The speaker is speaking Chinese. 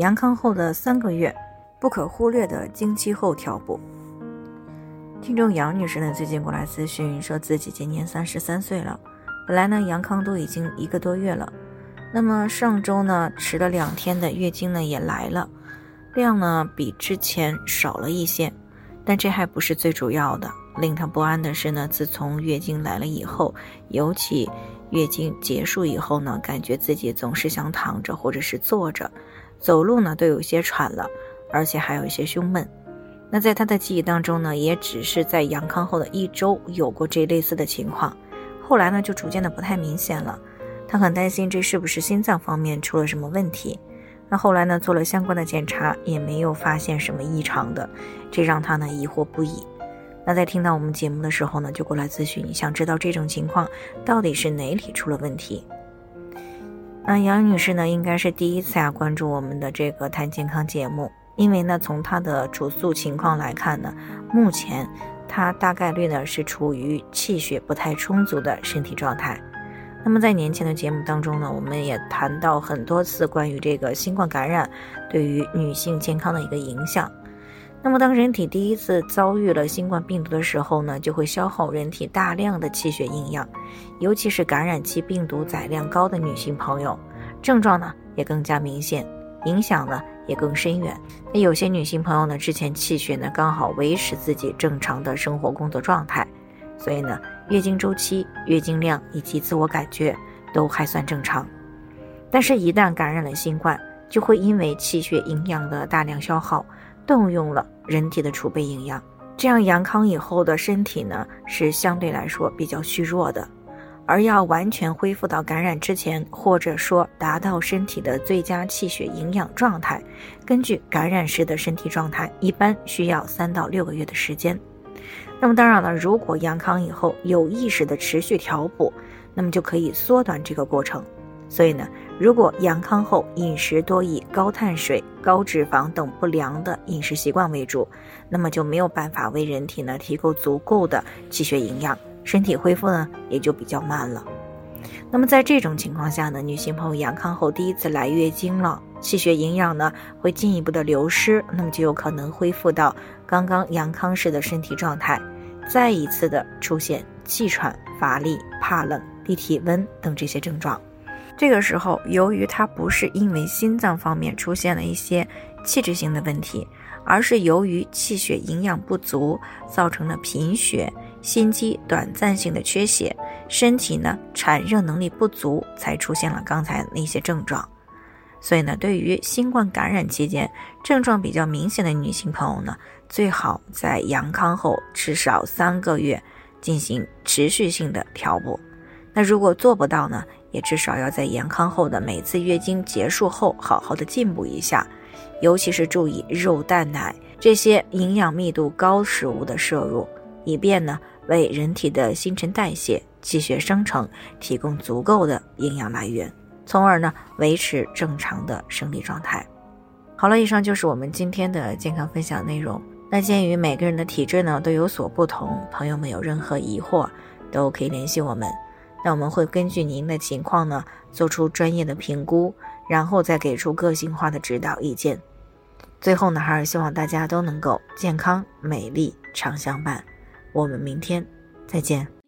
阳康后的三个月，不可忽略的经期后调补。听众杨女士呢，最近过来咨询，说自己今年三十三岁了，本来呢阳康都已经一个多月了，那么上周呢迟了两天的月经呢也来了，量呢比之前少了一些，但这还不是最主要的，令她不安的是呢，自从月经来了以后，尤其月经结束以后呢，感觉自己总是想躺着或者是坐着。走路呢都有些喘了，而且还有一些胸闷。那在他的记忆当中呢，也只是在阳康后的一周有过这类似的情况，后来呢就逐渐的不太明显了。他很担心这是不是心脏方面出了什么问题。那后来呢做了相关的检查，也没有发现什么异常的，这让他呢疑惑不已。那在听到我们节目的时候呢，就过来咨询，想知道这种情况到底是哪里出了问题。那杨女士呢，应该是第一次啊关注我们的这个谈健康节目，因为呢，从她的主诉情况来看呢，目前她大概率呢是处于气血不太充足的身体状态。那么在年前的节目当中呢，我们也谈到很多次关于这个新冠感染对于女性健康的一个影响。那么，当人体第一次遭遇了新冠病毒的时候呢，就会消耗人体大量的气血营养，尤其是感染期病毒载量高的女性朋友，症状呢也更加明显，影响呢也更深远。那有些女性朋友呢，之前气血呢刚好维持自己正常的生活工作状态，所以呢，月经周期、月经量以及自我感觉都还算正常，但是，一旦感染了新冠，就会因为气血营养的大量消耗。动用了人体的储备营养，这样阳康以后的身体呢是相对来说比较虚弱的，而要完全恢复到感染之前，或者说达到身体的最佳气血营养状态，根据感染时的身体状态，一般需要三到六个月的时间。那么当然了，如果阳康以后有意识的持续调补，那么就可以缩短这个过程。所以呢，如果阳康后饮食多以高碳水、高脂肪等不良的饮食习惯为主，那么就没有办法为人体呢提供足够的气血营养，身体恢复呢也就比较慢了。那么在这种情况下呢，女性朋友阳康后第一次来月经了，气血营养呢会进一步的流失，那么就有可能恢复到刚刚阳康时的身体状态，再一次的出现气喘、乏力、怕冷、低体温等这些症状。这个时候，由于它不是因为心脏方面出现了一些器质性的问题，而是由于气血营养不足造成了贫血、心肌短暂性的缺血，身体呢产热能力不足，才出现了刚才那些症状。所以呢，对于新冠感染期间症状比较明显的女性朋友呢，最好在阳康后至少三个月进行持续性的调补。那如果做不到呢？也至少要在阳康后的每次月经结束后，好好的进补一下，尤其是注意肉、蛋、奶这些营养密度高食物的摄入，以便呢为人体的新陈代谢、气血生成提供足够的营养来源，从而呢维持正常的生理状态。好了，以上就是我们今天的健康分享内容。那鉴于每个人的体质呢都有所不同，朋友们有任何疑惑都可以联系我们。那我们会根据您的情况呢，做出专业的评估，然后再给出个性化的指导意见。最后呢，还是希望大家都能够健康美丽常相伴。我们明天再见。